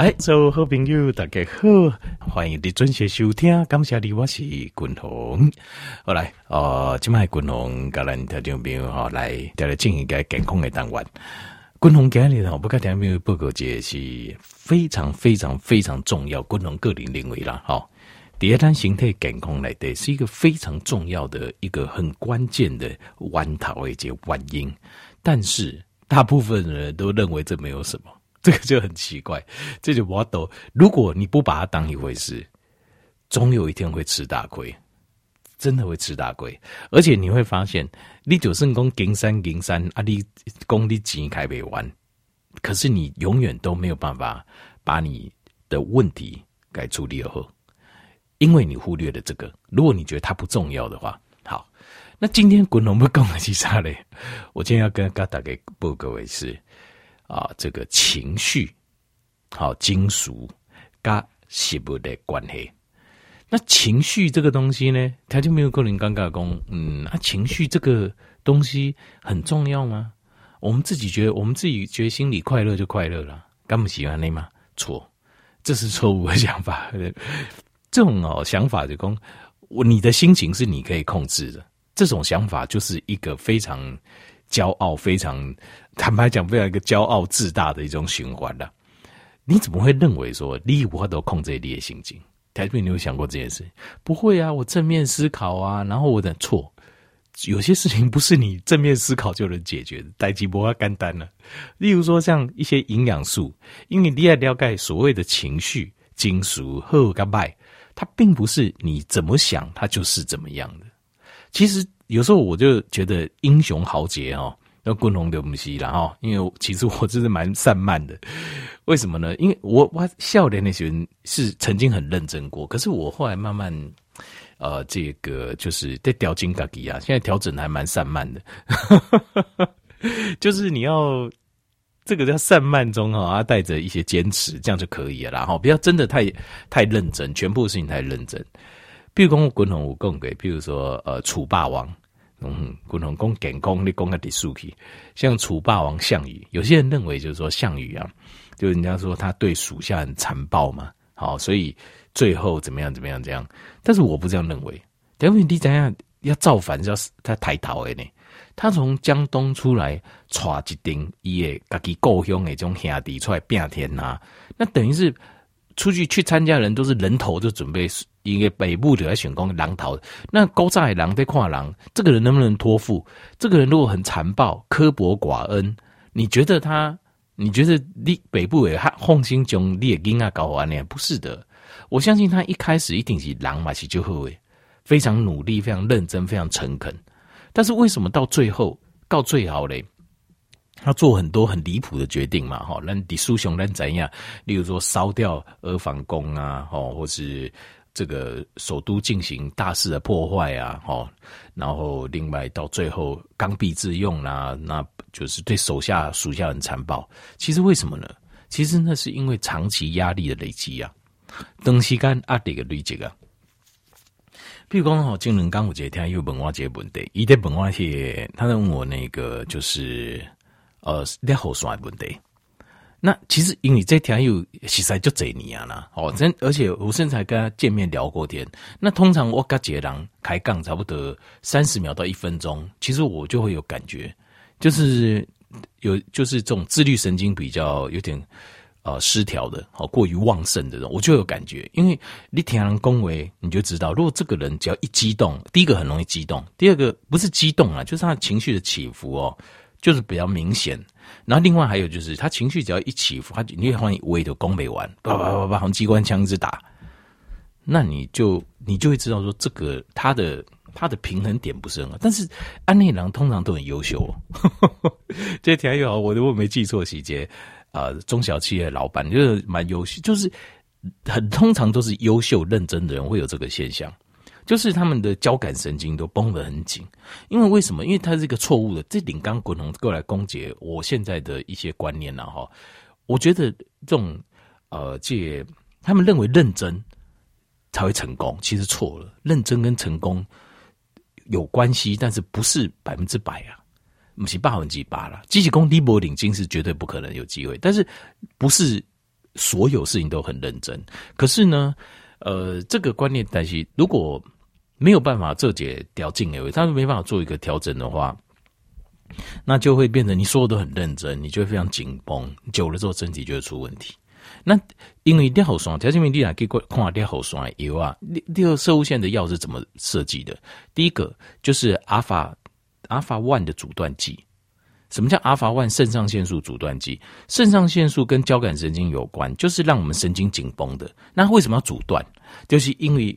来，所有好朋友大家好，欢迎你准时收听，感谢你，我是军宏。好来，呃，今麦军宏跟咱听众朋友哈来，带来进行一个健康的单元。军宏今日呢，我不跟听众朋友报告这是非常非常非常重要，军宏个人认为啦，哈，第一单形态健康来的是一个非常重要的一个很关键的弯头的一个原因，但是大部分人都认为这没有什么。这个就很奇怪，这就我懂。如果你不把它当一回事，总有一天会吃大亏，真的会吃大亏。而且你会发现，你就算讲金山银山啊，你功力钱开不完，可是你永远都没有办法把你的问题给处理好，因为你忽略了这个。如果你觉得它不重要的话，好，那今天滚龙不讲的是啥嘞？我今天要跟大家报告的是。啊，这个情绪，好，金属跟食物的关系。那情绪这个东西呢，他就没有个人尴尬讲，嗯，啊，情绪这个东西很重要吗？我们自己觉得，我们自己觉得心里快乐就快乐了，干不喜欢你吗？错，这是错误的想法。这种哦想法就讲，我你的心情是你可以控制的，这种想法就是一个非常。骄傲，非常坦白讲，非常一个骄傲自大的一种循环了。你怎么会认为说你无法都控制你的心情？台北，你有想过这件事？不会啊，我正面思考啊，然后我的错，有些事情不是你正面思考就能解决的。代志无法简单了。例如说，像一些营养素，因为你要了解所谓的情绪、金属好跟坏，它并不是你怎么想，它就是怎么样的。其实。有时候我就觉得英雄豪杰哦，要共同的东西了哈。因为其实我真是蛮散漫的，为什么呢？因为我我少年那些人是曾经很认真过，可是我后来慢慢呃，这个就是在调整自己啊，现在调整还蛮散漫的，就是你要这个叫散漫中哈，要带着一些坚持，这样就可以了，然后不要真的太太认真，全部事情太认真。比如讲我滚红我讲给，比如说呃楚霸王。嗯，共同讲健康，你讲个的数据，像楚霸王项羽，有些人认为就是说项羽啊，就人家说他对属下很残暴嘛，好，所以最后怎么样怎么样这样，但是我不这样认为，因为你怎样要造反，要他抬头的呢？他从江东出来，抓一丁，伊个家己故乡的种兄弟出来变天呐，那等于是出去去参加人都是人头就准备。因为北部的来选攻狼逃，那高在狼在跨狼，这个人能不能托付？这个人如果很残暴、刻薄寡恩，你觉得他？你觉得你北部也放心将你的囡仔搞完呢？不是的，我相信他一开始一定是狼嘛，是就会非常努力、非常认真、非常诚恳。但是为什么到最后到最好嘞？他做很多很离谱的决定嘛，哈，那李叔雄那怎样？例如说烧掉阿房宫啊，哦，或是。这个首都进行大肆的破坏啊，哦，然后另外到最后刚愎自用啦、啊，那就是对手下属下很残暴。其实为什么呢？其实那是因为长期压力的累积啊，长时间压力的累积啊。比如讲哈，金人刚我这天又问我这个问题，伊在问我些，他在问我那个就是呃列后算的问题。那其实因为这条又实在就这年啊啦，哦，真而且我甚至还跟他见面聊过天。那通常我跟杰郎开杠差不多三十秒到一分钟，其实我就会有感觉，就是有就是这种自律神经比较有点呃失调的，好过于旺盛的人，我就有感觉。因为你听人恭维，你就知道，如果这个人只要一激动，第一个很容易激动，第二个不是激动啊，就是他情绪的起伏哦，就是比较明显。然后另外还有就是，他情绪只要一起伏，他你会发现围都攻没完，叭叭叭叭，好像机关枪一直打，那你就你就会知道说，这个他的他的平衡点不是很好。但是安内郎通常都很优秀哦，这条又好，我如果没记错细节啊，中小企业老板就是蛮优秀，就是很通常都是优秀认真的人会有这个现象。就是他们的交感神经都绷得很紧，因为为什么？因为他是一个错误的。这顶刚滚红过来攻击我现在的一些观念了哈。我觉得这种呃，这他们认为认真才会成功，其实错了。认真跟成功有关系，但是不是百分之百啊？不是百分之八了。积极攻低波领金是绝对不可能有机会，但是不是所有事情都很认真。可是呢，呃，这个观念，但是如果没有办法这节调进来，他没办法做一个调整的话，那就会变成你说的都很认真，你就会非常紧绷，久了之后身体就会出问题。那因为尿酸，条件面你来给我看尿酸油啊，第二摄护腺的药是怎么设计的？第一个就是阿法阿法 one 的阻断剂。什么叫阿法 one 肾上腺素阻断剂？肾上腺素跟交感神经有关，就是让我们神经紧绷的。那为什么要阻断？就是因为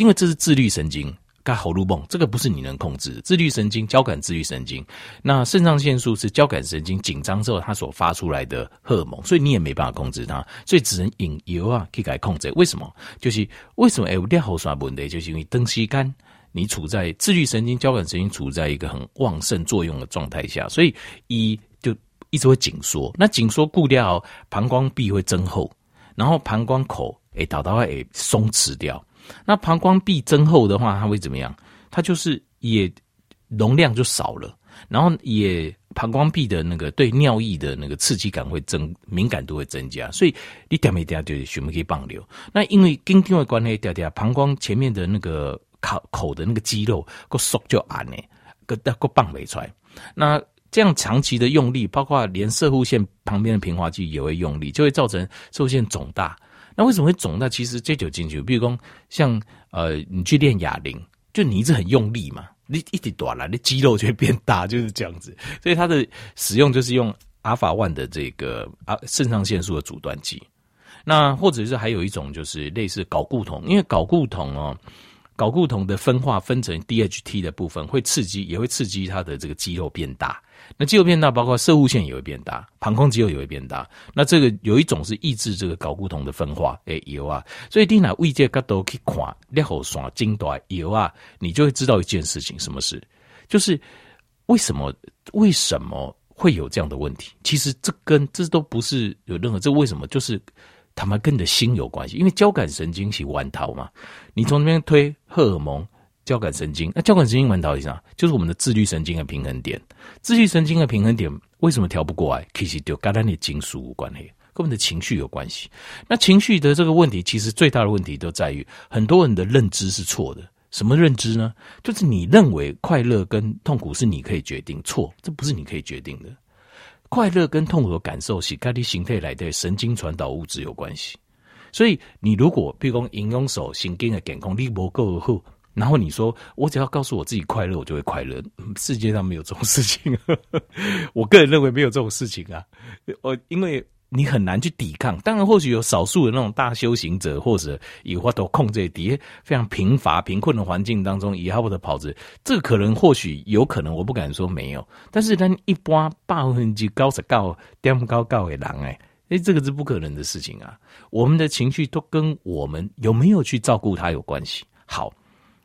因为这是自律神经。该喉咙泵，这个不是你能控制的。自律神经、交感自律神经，那肾上腺素是交感神经紧张之后它所发出来的荷尔蒙，所以你也没办法控制它，所以只能引油啊可以来控制。为什么？就是为什么有尿喉刷问题？就是因为长时间你处在自律神经、交感神经处在一个很旺盛作用的状态下，所以一就一直会紧缩。那紧缩固掉，膀胱壁会增厚，然后膀胱口诶导到会松弛掉。那膀胱壁增厚的话，它会怎么样？它就是也容量就少了，然后也膀胱壁的那个对尿液的那个刺激感会增，敏感度会增加，所以你点没点就全部可以放流。那因为跟定位关系，点点膀胱前面的那个口口的那个肌肉个缩就暗呢，个个放没出来。那这样长期的用力，包括连射护腺旁边的平滑肌也会用力，就会造成射护腺肿大。那为什么会肿？那其实这就进去，比如说像呃，你去练哑铃，就你一直很用力嘛，你一直短了，你肌肉就会变大，就是这样子。所以它的使用就是用阿法 one 的这个啊肾上腺素的阻断剂。那或者是还有一种就是类似睾固酮，因为睾固酮哦。睾固酮的分化分成 DHT 的部分会刺激，也会刺激它的这个肌肉变大。那肌肉变大，包括摄护腺也会变大，膀胱肌肉也会变大。那这个有一种是抑制这个睾固酮的分化，哎，有啊。所以你拿胃界角度去看，尿后酸精短有啊，你就会知道一件事情，什么事？就是为什么为什么会有这样的问题？其实这跟这都不是有任何，这为什么就是。他们跟你的心有关系，因为交感神经是弯头嘛，你从那边推荷尔蒙，交感神经，那交感神经弯头是啥？就是我们的自律神经的平衡点。自律神经的平衡点为什么调不过来？其实就跟你的情绪有关系，跟我们的情绪有关系。那情绪的这个问题，其实最大的问题都在于很多人的认知是错的。什么认知呢？就是你认为快乐跟痛苦是你可以决定，错，这不是你可以决定的。快乐跟痛苦的感受是跟你形态来的神经传导物质有关系，所以你如果比如说营养素神经的健康力不够好，然后你说我只要告诉我自己快乐，我就会快乐，世界上没有这种事情，我个人认为没有这种事情啊，我因为。你很难去抵抗，当然或许有少数的那种大修行者，或者以法度控制底下非常贫乏、贫困的环境当中，以好的跑着，这可能或许有可能，我不敢说没有。但是，咱一般百分之九十九点高高的人，哎，哎，这个是不可能的事情啊。我们的情绪都跟我们有没有去照顾他有关系。好，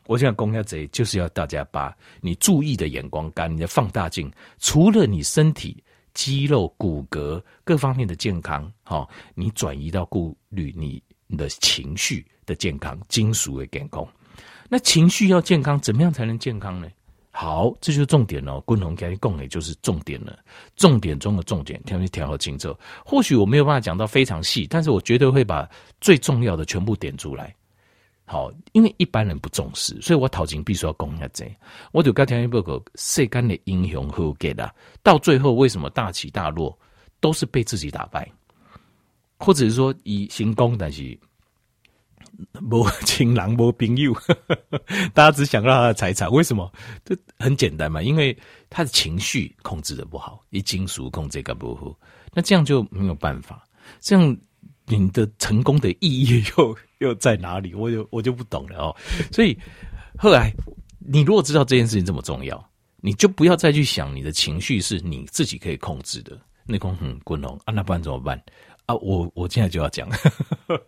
我想公家贼就是要大家把你注意的眼光、跟你的放大镜，除了你身体。肌肉、骨骼各方面的健康，好，你转移到顾虑你你的情绪的健康、金属的健康。那情绪要健康，怎么样才能健康呢？好，这就是重点哦。共同给你共也就是重点了，重点中的重点，调你调好清楚。或许我没有办法讲到非常细，但是我绝对会把最重要的全部点出来。好，因为一般人不重视，所以我头前必须要讲一下这。我就刚听一报告，世间的英雄好给的，到最后为什么大起大落，都是被自己打败，或者是说以成功，但是无情郎无朋友，大家只想到他的财产，为什么？这很简单嘛，因为他的情绪控制的不好，以金属控制个不好，那这样就没有办法，这样。你的成功的意义又又在哪里？我就我就不懂了哦。所以后来，你如果知道这件事情这么重要，你就不要再去想你的情绪是你自己可以控制的。那空很滚龙啊，那不然怎么办啊？我我现在就要讲，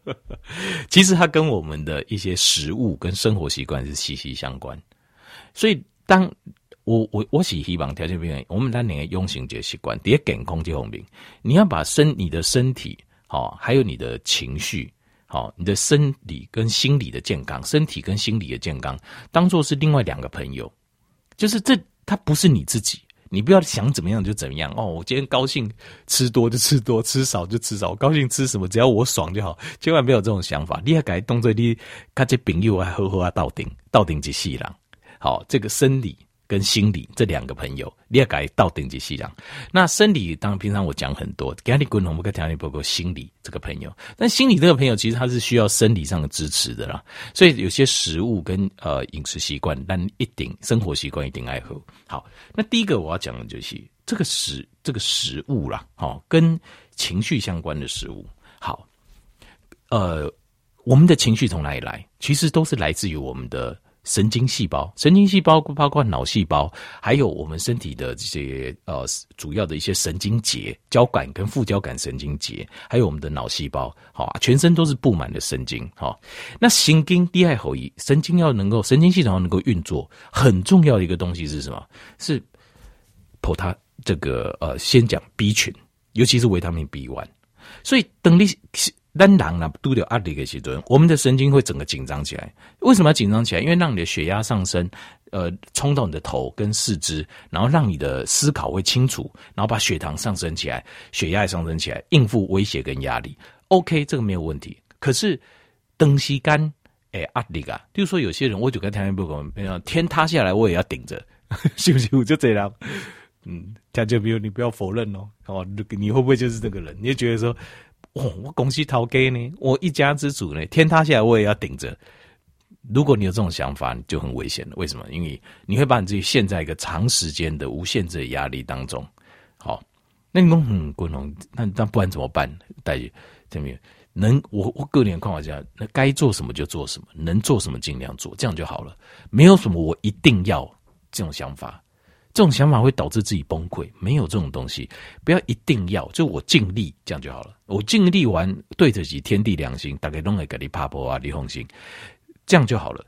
其实它跟我们的一些食物跟生活习惯是息息相关。所以当我我我是希望条件变，我们当年用行这习惯，第健康这方面，你要把身你的身体。好，还有你的情绪，好，你的生理跟心理的健康，身体跟心理的健康，当做是另外两个朋友，就是这，他不是你自己，你不要想怎么样就怎么样哦。我今天高兴吃多就吃多，吃少就吃少，我高兴吃什么只要我爽就好，千万不要有这种想法。你要改动作，你看这朋友还好好啊，到顶到顶就细了。好，这个生理。跟心理这两个朋友，你要改到顶级西量。那生理当然平常我讲很多，给你滚龙不跟条你包括心理这个朋友，但心理这个朋友其实他是需要生理上的支持的啦。所以有些食物跟呃饮食习惯，但一定生活习惯一定爱喝。好，那第一个我要讲的就是这个食这个食物啦，好，跟情绪相关的食物。好，呃，我们的情绪从哪里来？其实都是来自于我们的。神经细胞，神经细胞包括脑细胞，还有我们身体的这些呃主要的一些神经节、交感跟副交感神经节，还有我们的脑细胞，好，全身都是布满的神经，好。那神经第二后，神经要能够神经系统要能够运作，很重要的一个东西是什么？是葡萄这个呃，先讲 B 群，尤其是维他命 B one，所以等你。单囊呢，都有压力的时候，我们的神经会整个紧张起来。为什么要紧张起来？因为让你的血压上升，呃，冲到你的头跟四肢，然后让你的思考会清楚，然后把血糖上升起来，血压也上升起来，应付威胁跟压力。OK，这个没有问题。可是东西干哎压力啊，就是说有些人，我就跟天天不讲，天塌下来我也要顶着，是不是？就这样。嗯，他就比如你不要否认哦，哦，你会不会就是这个人？你就觉得说。哦，我公司头家呢，我一家之主呢，天塌下来我也要顶着。如果你有这种想法，你就很危险了。为什么？因为你会把你自己陷在一个长时间的无限制的压力当中。好，那你说嗯，滚龙，那那不然怎么办？大姐这边能，我我个人看法讲，那该做什么就做什么，能做什么尽量做，这样就好了。没有什么我一定要这种想法。这种想法会导致自己崩溃，没有这种东西，不要一定要，就我尽力这样就好了。我尽力完，对得起天地良心，大概弄来给你爬坡啊，你放心，这样就好了。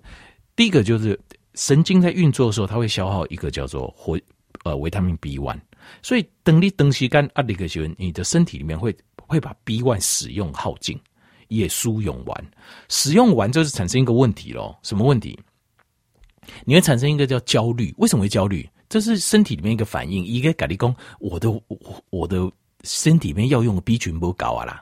第一个就是神经在运作的时候，它会消耗一个叫做活呃维他命 B one，所以等你等时间压力的时候，你的身体里面会会把 B one 使用耗尽，也输用完，使用完就是产生一个问题咯。什么问题？你会产生一个叫焦虑，为什么会焦虑？这是身体里面一个反应，一个咖喱工，我的我我的身体里面要用的 B 群不高啊啦。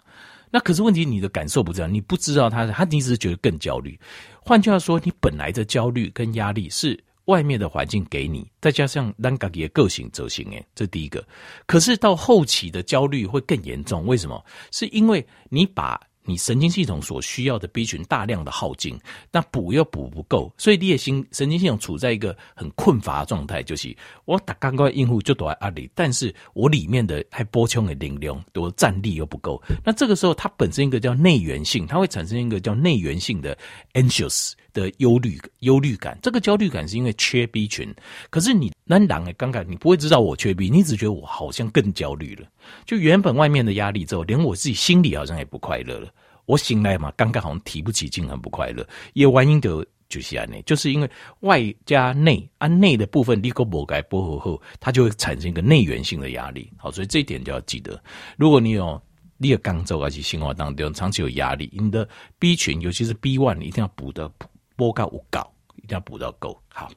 那可是问题，你的感受不这样，你不知道他，他你只是觉得更焦虑。换句话说，你本来的焦虑跟压力是外面的环境给你，再加上让自己的个性走形诶，这第一个。可是到后期的焦虑会更严重，为什么？是因为你把。你神经系统所需要的 B 群大量的耗尽，那补又补不够，所以你的心神经系统处在一个很困乏状态，就是我打刚刚应付就躲在阿里，但是我里面的还波穷的零量，我战力又不够，那这个时候它本身一个叫内源性，它会产生一个叫内源性的 anxious。的忧虑、忧虑感，这个焦虑感是因为缺 B 群。可是你那狼诶，刚刚你不会知道我缺 B，你只觉得我好像更焦虑了。就原本外面的压力之后，连我自己心里好像也不快乐了。我醒来嘛，刚刚好像提不起劲，很不快乐。也原因的就是安内，就是因为外加内，安内的部分你个不该波合后，它就会产生一个内源性的压力。好，所以这一点就要记得。如果你有你的肛周而且生活当中长期有压力，你的 B 群，尤其是 B one，你一定要补的。波高五够，一定要补到够。好，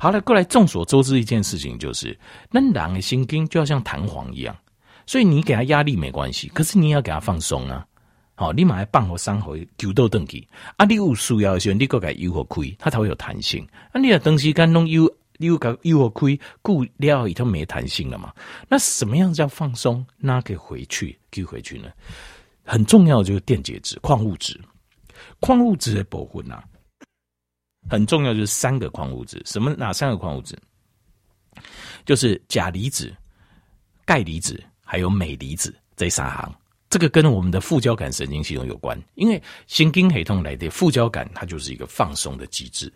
好了，过来众所周知一件事情就是，那人的心经就要像弹簧一样，所以你给他压力没关系，可是你要给他放松啊。好，你马上放和三回九斗登记啊，你有需要的时候，你个给优和亏，它才会有弹性。啊，你的东西干弄优优个优和亏，固料已经没弹性了嘛？那什么样叫放松？那可以回去，可以回去呢？很重要的就是电解质、矿物质、矿物质的部分啊。很重要就是三个矿物质，什么哪三个矿物质？就是钾离子、钙离子还有镁离子这三行。这个跟我们的副交感神经系统有关，因为神经系统来的副交感，它就是一个放松的机制，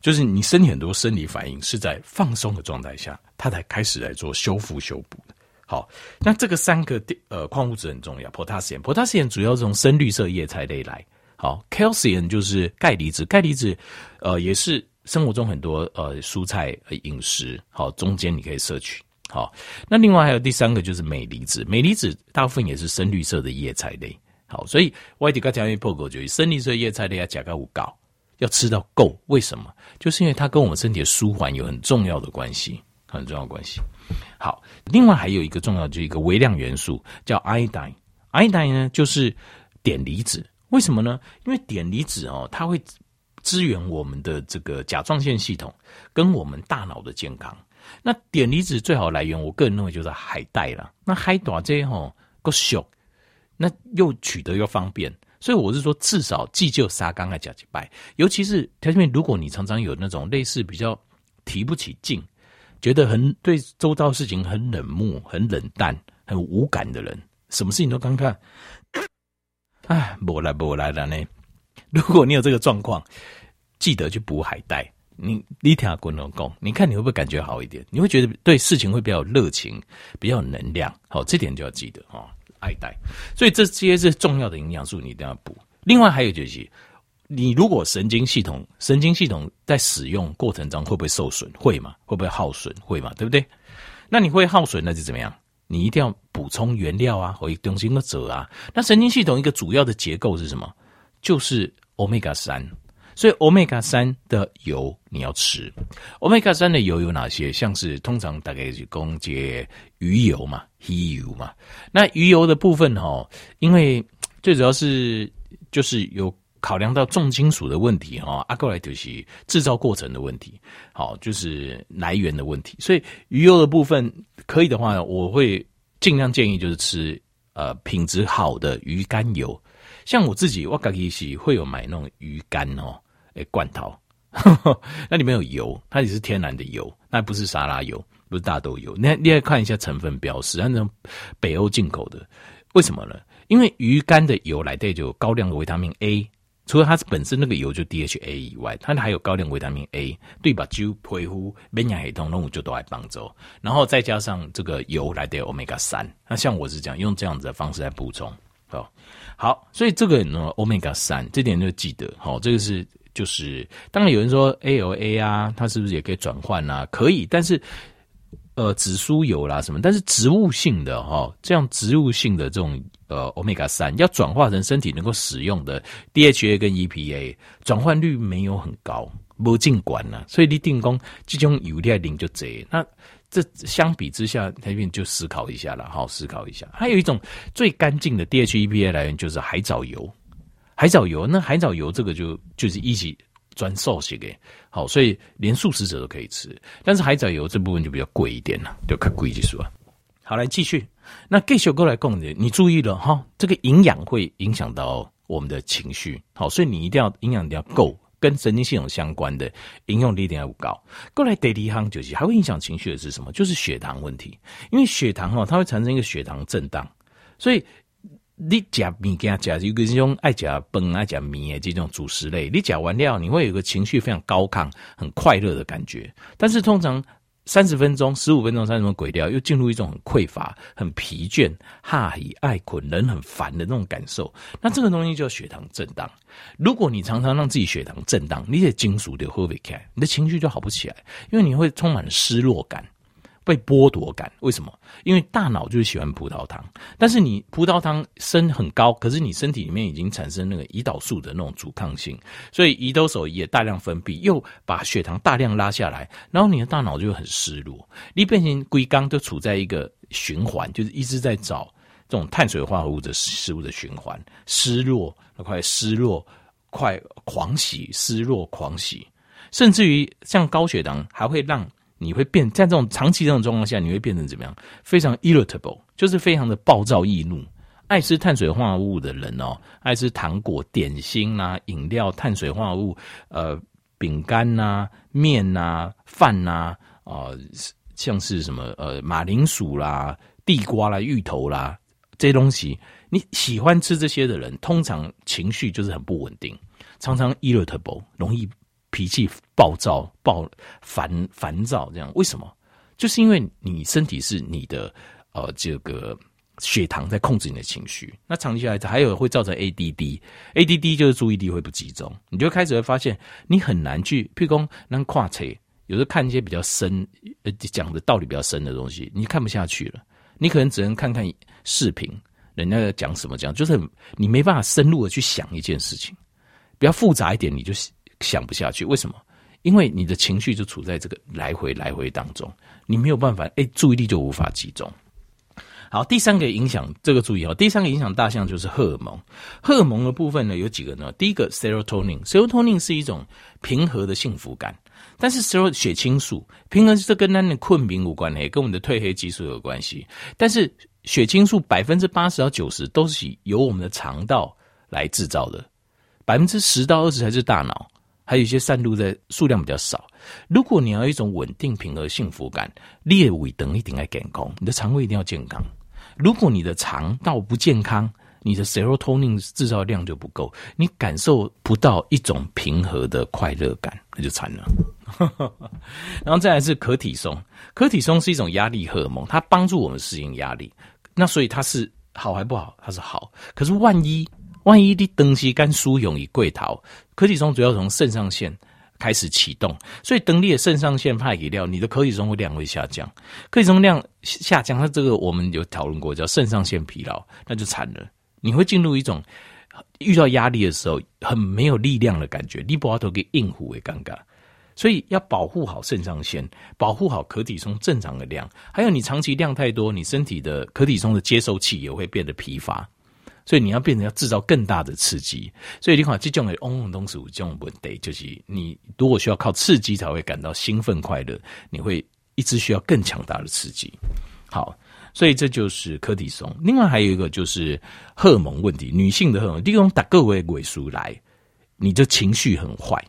就是你身体很多生理反应是在放松的状态下，它才开始来做修复修补的。好，那这个三个呃矿物质很重要，potassium，potassium 主要是从深绿色叶菜类来。好，calcium 就是钙离子，钙离子，呃，也是生活中很多呃蔬菜饮食，好，中间你可以摄取。好，那另外还有第三个就是镁离子，镁离子大部分也是深绿色的叶菜类。好，所以外地刚讲一破口就是深绿色叶菜类要加个五高，要吃到够。为什么？就是因为它跟我们身体的舒缓有很重要的关系，很重要的关系。好，另外还有一个重要，就是一个微量元素叫 iodine。iodine 呢，就是碘离子。为什么呢？因为碘离子哦，它会支援我们的这个甲状腺系统跟我们大脑的健康。那碘离子最好来源，我个人认为就是海带啦。那海带这些吼够小，那又取得又方便。所以我是说，至少既就沙缸来讲几拜，尤其是条件面，如果你常常有那种类似比较提不起劲，觉得很对周遭事情很冷漠、很冷淡、很无感的人，什么事情都看看，哎，不来不来了呢。如果你有这个状况，记得去补海带。你你听滚龙贡，你看你会不会感觉好一点？你会觉得对事情会比较热情，比较有能量。好，这点就要记得哈。爱戴，所以这些是重要的营养素，你一定要补。另外还有就是，你如果神经系统神经系统在使用过程中会不会受损？会嘛？会不会耗损？会嘛？对不对？那你会耗损，那就怎么样？你一定要补充原料啊，或东西的者啊。那神经系统一个主要的结构是什么？就是 Omega 三。所以，Omega 三的油你要吃。Omega 三的油有哪些？像是通常大概是供接鱼油嘛、鱼油嘛。那鱼油的部分哈，因为最主要是就是有考量到重金属的问题哈，阿过来就是制造过程的问题，好，就是来源的问题。所以鱼油的部分可以的话，我会尽量建议就是吃呃品质好的鱼肝油。像我自己，我自己是会有买那种鱼肝哦，诶，罐头，那里面有油，它也是天然的油，那不是沙拉油，不是大豆油。你你要看一下成分标示，那种北欧进口的，为什么呢？因为鱼肝的油来对就有高量的维他命 A，除了它本身那个油就 DHA 以外，它还有高量维他命 A，对吧？就皮肤免疫系统那我就都来帮助，然后再加上这个油来对 Omega 三，那像我是讲用这样子的方式来补充。哦，好，所以这个呢，Omega 三这点就记得，好，这个是就是，当然有人说 ALA 啊，它是不是也可以转换啊？可以，但是呃，紫苏油啦什么，但是植物性的哈，这样植物性的这种呃 Omega 三要转化成身体能够使用的 DHA 跟 EPA，转换率没有很高，没进管了，所以你定功这种油量零就这那。这相比之下，那边就思考一下了，好思考一下。还有一种最干净的 DHA EPA 来源就是海藻油，海藻油那海藻油这个就就是一起专素食给好，所以连素食者都可以吃。但是海藻油这部分就比较贵一点了，就看贵一说。好，来继续。那继续过来讲的，你注意了哈，这个营养会影响到我们的情绪，好，所以你一定要营养一定要够。跟神经系统相关的应用力一定要高。过来第二项就是还会影响情绪的是什么？就是血糖问题。因为血糖哈，它会产生一个血糖震荡，所以你吃米给它吃，有个这种爱吃饭爱吃米的这种主食类，你吃完料你会有个情绪非常高亢、很快乐的感觉。但是通常。三十分钟、十五分钟、三十分钟，鬼掉，又进入一种很匮乏、很疲倦、哈以爱困、人很烦的那种感受。那这个东西叫血糖震荡。如果你常常让自己血糖震荡，你的金属就会不开，你的情绪就好不起来，因为你会充满失落感。被剥夺感，为什么？因为大脑就是喜欢葡萄糖，但是你葡萄糖升很高，可是你身体里面已经产生那个胰岛素的那种阻抗性，所以胰岛素也大量分泌，又把血糖大量拉下来，然后你的大脑就很失落，你变成龟缸都处在一个循环，就是一直在找这种碳水化合物的食物的循环，失落，快失落，快狂喜，失落狂喜，甚至于像高血糖还会让。你会变在这种长期这种状况下，你会变成怎么样？非常 irritable，就是非常的暴躁易怒。爱吃碳水化合物的人哦，爱吃糖果、点心啊、饮料、碳水化合物，呃，饼干呐、面呐、饭呐，啊、呃，像是什么呃马铃薯啦、地瓜啦、芋头啦这些东西，你喜欢吃这些的人，通常情绪就是很不稳定，常常 irritable，容易。脾气暴躁、暴烦烦躁，这样。为什么？就是因为你身体是你的呃这个血糖在控制你的情绪，那长期下来还有会造成 ADD，ADD 就是注意力会不集中，你就开始会发现你很难去，譬如说能跨车，有时候看一些比较深呃讲的道理比较深的东西，你看不下去了，你可能只能看看视频，人家在讲什么讲，就是你没办法深入的去想一件事情，比较复杂一点，你就。想不下去，为什么？因为你的情绪就处在这个来回来回当中，你没有办法，哎，注意力就无法集中。好，第三个影响这个注意哦，第三个影响大项就是荷尔蒙。荷尔蒙的部分呢，有几个呢？第一个 serotonin，serotonin 是一种平和的幸福感，但是 ser 血清素平衡是跟那的困眠无关系，跟我们的褪黑激素有关系。但是血清素百分之八十到九十都是由我们的肠道来制造的，百分之十到二十才是大脑，还有一些散露的数量比较少。如果你要一种稳定平和幸福感，列尾等一定要健康，你的肠胃一定要健康。如果你的肠道不健康，你的 serotonin 制造量就不够，你感受不到一种平和的快乐感，那就惨了。然后再来是可体松，可体松是一种压力荷尔蒙，它帮助我们适应压力。那所以它是好还不好？它是好。可是万一万一你东西肝疏勇以贵逃，可体松主要从肾上腺。开始启动，所以等你的肾上腺派给掉，你的可体松量会下降。可体松量下降，那这个我们有讨论过，叫肾上腺疲劳，那就惨了。你会进入一种遇到压力的时候很没有力量的感觉，你不要都给应付为尴尬。所以要保护好肾上腺，保护好可体松正常的量，还有你长期量太多，你身体的可体松的接受器也会变得疲乏。所以你要变成要制造更大的刺激，所以你看这种的嗡嗡东西这种问题，就是你如果需要靠刺激才会感到兴奋快乐，你会一直需要更强大的刺激。好，所以这就是柯体松。另外还有一个就是荷尔蒙问题，女性的荷尔蒙，利用打个位尾数来，你的情绪很坏，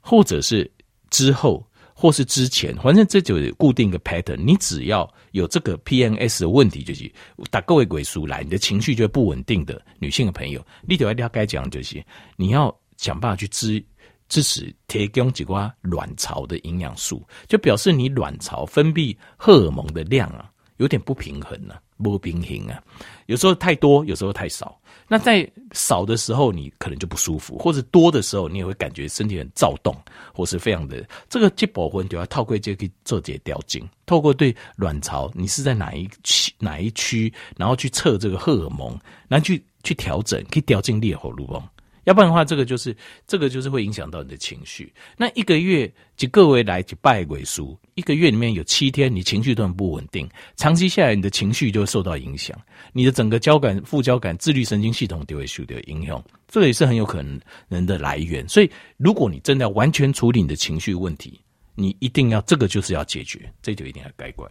或者是之后。或是之前，反正这就固定一个 pattern。你只要有这个 PNS 的问题，就是打各位鬼叔来，你的情绪就不稳定的女性的朋友，你就要了解讲就是，你要想办法去支支持提供几瓜卵巢的营养素，就表示你卵巢分泌荷尔蒙的量啊，有点不平衡了、啊，不平衡啊，有时候太多，有时候太少。那在少的时候，你可能就不舒服；或者多的时候，你也会感觉身体很躁动，或是非常的这个结保婚就要透过这个做这些调经，透过对卵巢，你是在哪一区哪一区，然后去测这个荷尔蒙，然后去去调整，可以调进烈火路哦。要不然的话，这个就是这个就是会影响到你的情绪。那一个月就各位来就拜鬼书，一个月里面有七天你情绪都很不稳定，长期下来你的情绪就会受到影响，你的整个交感、副交感、自律神经系统都会受到影响，这个也是很有可能人的来源。所以，如果你真的要完全处理你的情绪问题，你一定要这个就是要解决，这就一定要改观。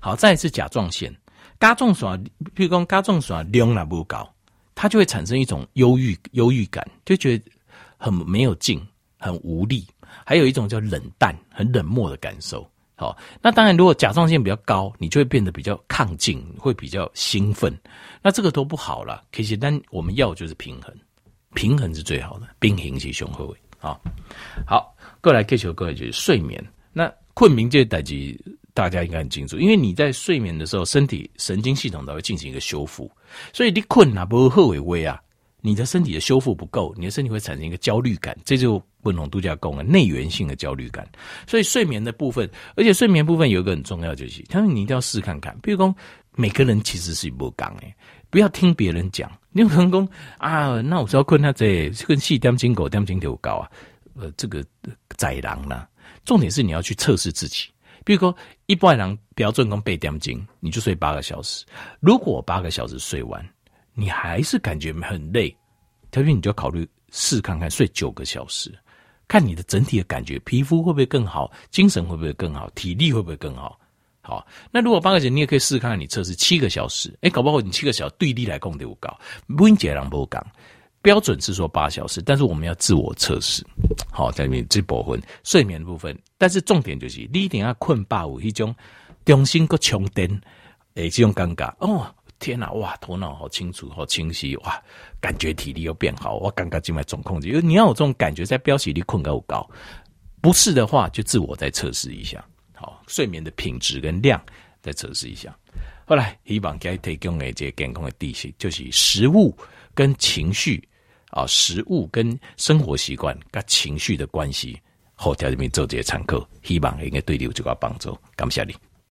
好，再一次甲状腺，甲状腺，譬如讲甲状腺量也不高。它就会产生一种忧郁、忧郁感，就觉得很没有劲、很无力，还有一种叫冷淡、很冷漠的感受。好，那当然，如果甲状腺比较高，你就会变得比较亢进，会比较兴奋。那这个都不好了。其实，但我们要就是平衡，平衡是最好的，平衡是最好的。好，好，过来追求各位就是睡眠。那困眠这代志。大家应该很清楚，因为你在睡眠的时候，身体神经系统都会进行一个修复，所以你困啊，不会后悔微啊，你的身体的修复不够，你的身体会产生一个焦虑感，这就不能度假功能内源性的焦虑感。所以睡眠的部分，而且睡眠部分有一个很重要就是，他说你一定要试看看，比如说每个人其实是不讲诶，不要听别人讲，你有可能讲啊，那我说困他这困细点钟狗点钟头高啊，呃，这个宰狼呢，重点是你要去测试自己。比如说，一般人标准讲八点钟，你就睡八个小时。如果八个小时睡完，你还是感觉很累，特别你就考虑试看看睡九个小时，看你的整体的感觉，皮肤会不会更好，精神会不会更好，体力会不会更好？好，那如果八个小时，你也可以试看看你测试七个小时，哎，搞不好你七个小时对你来讲就高，不用解人不讲。标准是说八小时，但是我们要自我测试。好，在里面这部分睡眠的部分，但是重点就是你一定要困饱，有一种重新个充电，诶，这种尴尬哦，天哪，哇，头脑好清楚，好清晰，哇，感觉体力又变好，我刚刚进来总控制，因为你要有这种感觉，在标起你困够高，不是的话就自我再测试一下。好，睡眠的品质跟量再测试一下。后来希望给提供的这健康的知识，就是食物跟情绪。啊，食物跟生活习惯跟情绪的关系，后条里面做这些参考，希望应该对你有这个帮助。感谢你。